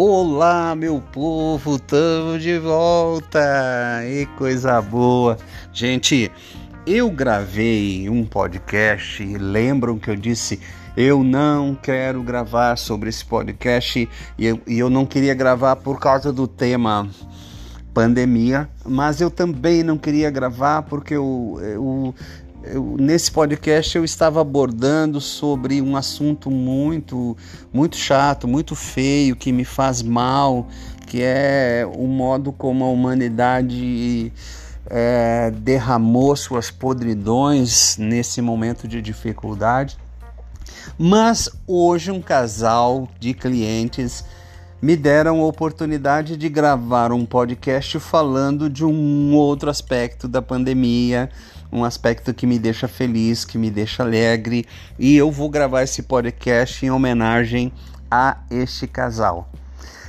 Olá, meu povo, estamos de volta! E coisa boa! Gente, eu gravei um podcast, lembram que eu disse eu não quero gravar sobre esse podcast e eu, e eu não queria gravar por causa do tema pandemia, mas eu também não queria gravar porque eu, eu eu, nesse podcast eu estava abordando sobre um assunto muito, muito chato, muito feio, que me faz mal, que é o modo como a humanidade é, derramou suas podridões nesse momento de dificuldade. Mas hoje um casal de clientes me deram a oportunidade de gravar um podcast falando de um outro aspecto da pandemia, um aspecto que me deixa feliz, que me deixa alegre, e eu vou gravar esse podcast em homenagem a este casal.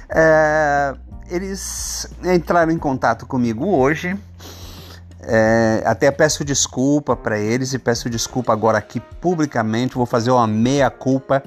É, eles entraram em contato comigo hoje. É, até peço desculpa para eles e peço desculpa agora aqui publicamente. Vou fazer uma meia culpa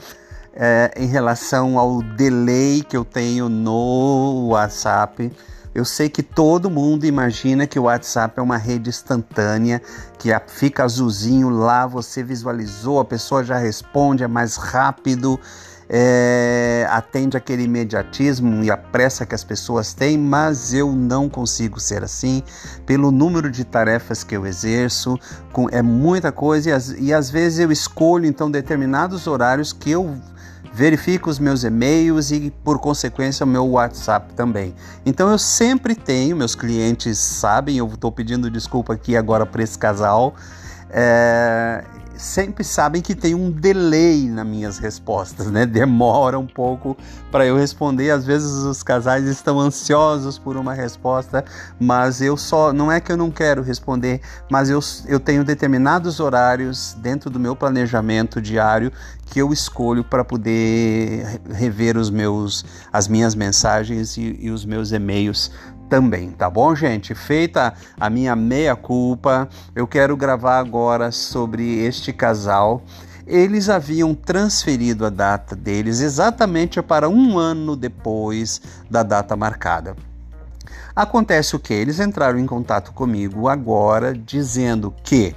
é, em relação ao delay que eu tenho no WhatsApp. Eu sei que todo mundo imagina que o WhatsApp é uma rede instantânea, que fica azulzinho lá, você visualizou, a pessoa já responde, é mais rápido, é, atende aquele imediatismo e a pressa que as pessoas têm, mas eu não consigo ser assim, pelo número de tarefas que eu exerço, com, é muita coisa e, as, e às vezes eu escolho então determinados horários que eu verifico os meus e-mails e, por consequência, o meu WhatsApp também. Então eu sempre tenho, meus clientes sabem, eu estou pedindo desculpa aqui agora para esse casal. É, sempre sabem que tem um delay nas minhas respostas, né? Demora um pouco para eu responder. Às vezes os casais estão ansiosos por uma resposta, mas eu só não é que eu não quero responder, mas eu, eu tenho determinados horários dentro do meu planejamento diário que eu escolho para poder rever os meus as minhas mensagens e, e os meus e-mails também, tá bom, gente? Feita a minha meia culpa, eu quero gravar agora sobre este casal. Eles haviam transferido a data deles exatamente para um ano depois da data marcada. Acontece o que? Eles entraram em contato comigo agora dizendo que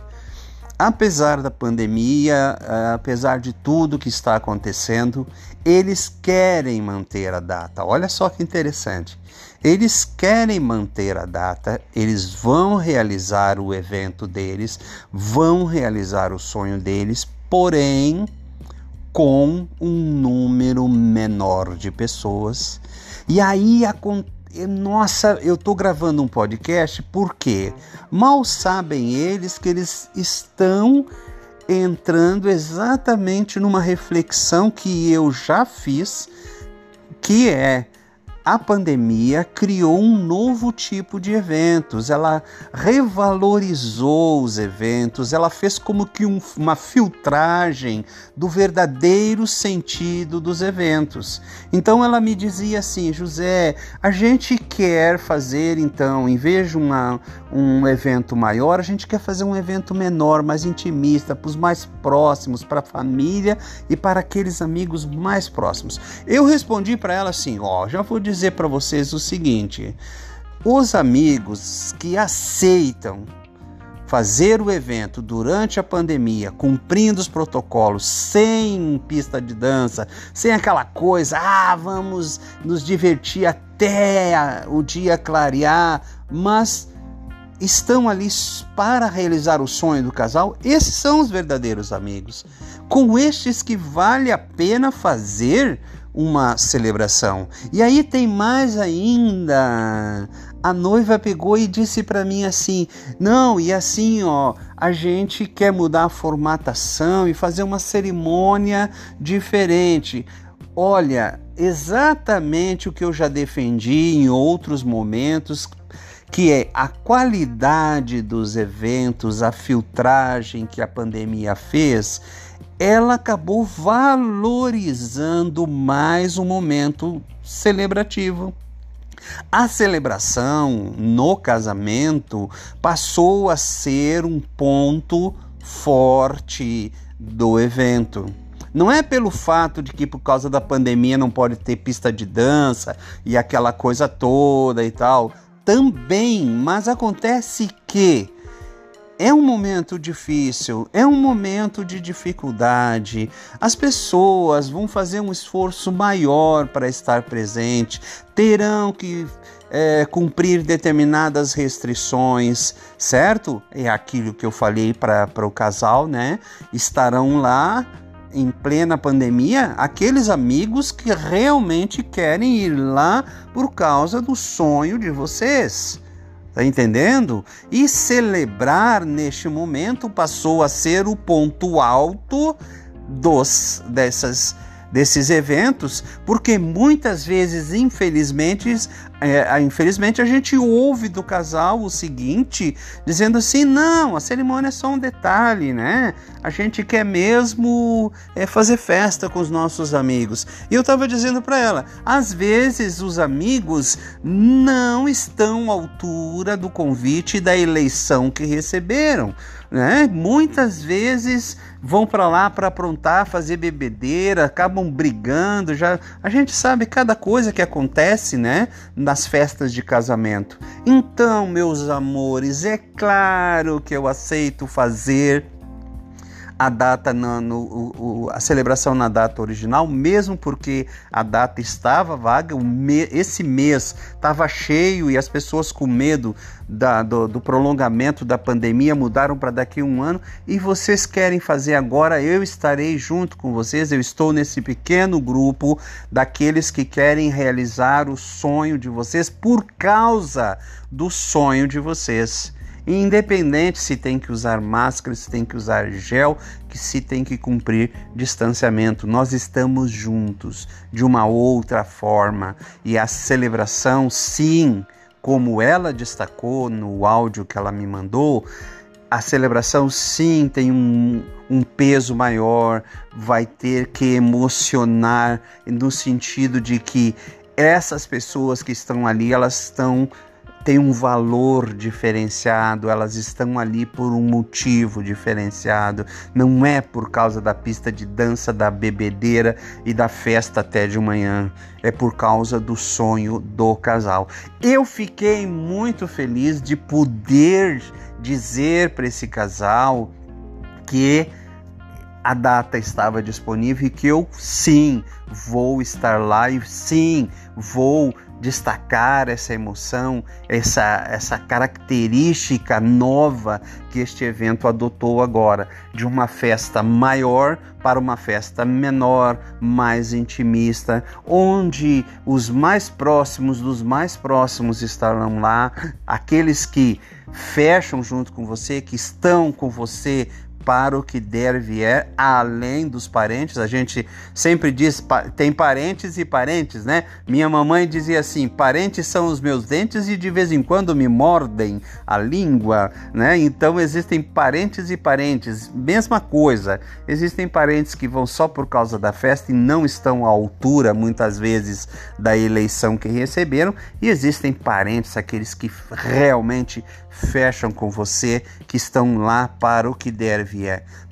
apesar da pandemia, eh, apesar de tudo que está acontecendo, eles querem manter a data. Olha só que interessante. Eles querem manter a data, eles vão realizar o evento deles, vão realizar o sonho deles, porém com um número menor de pessoas. E aí acontece nossa, eu estou gravando um podcast porque mal sabem eles que eles estão entrando exatamente numa reflexão que eu já fiz, que é a pandemia criou um novo tipo de eventos, ela revalorizou os eventos, ela fez como que um, uma filtragem do verdadeiro sentido dos eventos. Então ela me dizia assim, José, a gente quer fazer então, em vez de uma, um evento maior, a gente quer fazer um evento menor, mais intimista, para os mais próximos, para a família e para aqueles amigos mais próximos. Eu respondi para ela assim, ó, já vou dizer dizer para vocês o seguinte: os amigos que aceitam fazer o evento durante a pandemia, cumprindo os protocolos, sem pista de dança, sem aquela coisa, ah, vamos nos divertir até o dia clarear, mas estão ali para realizar o sonho do casal, esses são os verdadeiros amigos. Com estes que vale a pena fazer uma celebração. E aí tem mais ainda a noiva pegou e disse para mim assim: "Não, e assim, ó, a gente quer mudar a formatação e fazer uma cerimônia diferente". Olha, exatamente o que eu já defendi em outros momentos, que é a qualidade dos eventos, a filtragem que a pandemia fez, ela acabou valorizando mais o momento celebrativo. A celebração no casamento passou a ser um ponto forte do evento. Não é pelo fato de que por causa da pandemia não pode ter pista de dança e aquela coisa toda e tal. Também, mas acontece que é um momento difícil, é um momento de dificuldade. As pessoas vão fazer um esforço maior para estar presente, terão que é, cumprir determinadas restrições, certo? É aquilo que eu falei para o casal, né? Estarão lá em plena pandemia aqueles amigos que realmente querem ir lá por causa do sonho de vocês. Tá entendendo? E celebrar neste momento passou a ser o ponto alto dos dessas desses eventos, porque muitas vezes, infelizmente, é, infelizmente a gente ouve do casal o seguinte, dizendo assim, não, a cerimônia é só um detalhe, né? A gente quer mesmo é, fazer festa com os nossos amigos. E eu estava dizendo para ela, às vezes os amigos não estão à altura do convite da eleição que receberam né? Muitas vezes vão para lá para aprontar, fazer bebedeira, acabam brigando, já a gente sabe cada coisa que acontece, né, nas festas de casamento. Então, meus amores, é claro que eu aceito fazer a data no, no o, a celebração na data original, mesmo porque a data estava vaga, me, esse mês estava cheio e as pessoas com medo da, do, do prolongamento da pandemia mudaram para daqui a um ano e vocês querem fazer agora, eu estarei junto com vocês, eu estou nesse pequeno grupo daqueles que querem realizar o sonho de vocês por causa do sonho de vocês. Independente se tem que usar máscara, se tem que usar gel, que se tem que cumprir distanciamento, nós estamos juntos de uma outra forma. E a celebração, sim, como ela destacou no áudio que ela me mandou, a celebração sim tem um, um, peso maior, vai ter que emocionar no sentido de que essas pessoas que estão ali, elas estão têm um valor diferenciado, elas estão ali por um motivo diferenciado. Não é por causa da pista de dança, da bebedeira e da festa até de manhã. É por causa do sonho do casal. Eu fiquei muito feliz de poder dizer para esse casal que a data estava disponível e que eu sim vou estar lá e sim vou destacar essa emoção, essa, essa característica nova que este evento adotou agora, de uma festa maior para uma festa menor, mais intimista, onde os mais próximos dos mais próximos estarão lá, aqueles que fecham junto com você, que estão com você para o que der vier, além dos parentes. A gente sempre diz, tem parentes e parentes, né? Minha mamãe dizia assim: parentes são os meus dentes e de vez em quando me mordem a língua, né? Então existem parentes e parentes, mesma coisa. Existem parentes que vão só por causa da festa e não estão à altura, muitas vezes, da eleição que receberam, e existem parentes, aqueles que realmente fecham com você, que estão lá para o que der vier.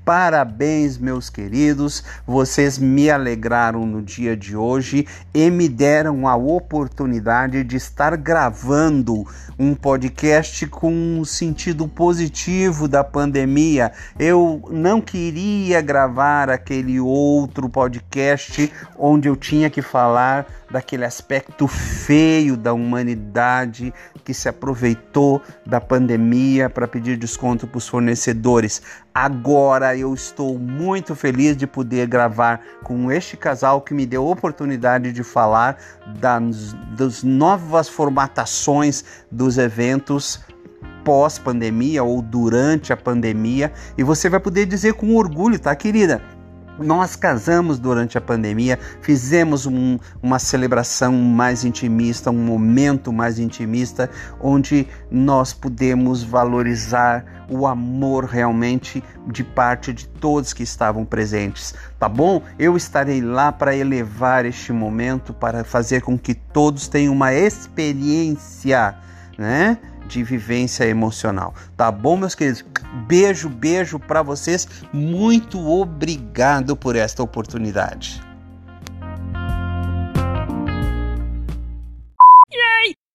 Parabéns, meus queridos, vocês me alegraram no dia de hoje e me deram a oportunidade de estar gravando um podcast com um sentido positivo da pandemia. Eu não queria gravar aquele outro podcast onde eu tinha que falar daquele aspecto feio da humanidade que se aproveitou da pandemia para pedir desconto para os fornecedores. Agora eu estou muito feliz de poder gravar com este casal que me deu a oportunidade de falar das, das novas formatações dos eventos pós-pandemia ou durante a pandemia. E você vai poder dizer com orgulho, tá, querida? Nós casamos durante a pandemia, fizemos um, uma celebração mais intimista, um momento mais intimista, onde nós pudemos valorizar o amor realmente de parte de todos que estavam presentes, tá bom? Eu estarei lá para elevar este momento, para fazer com que todos tenham uma experiência, né? De vivência emocional. Tá bom, meus queridos? Beijo, beijo para vocês. Muito obrigado por esta oportunidade.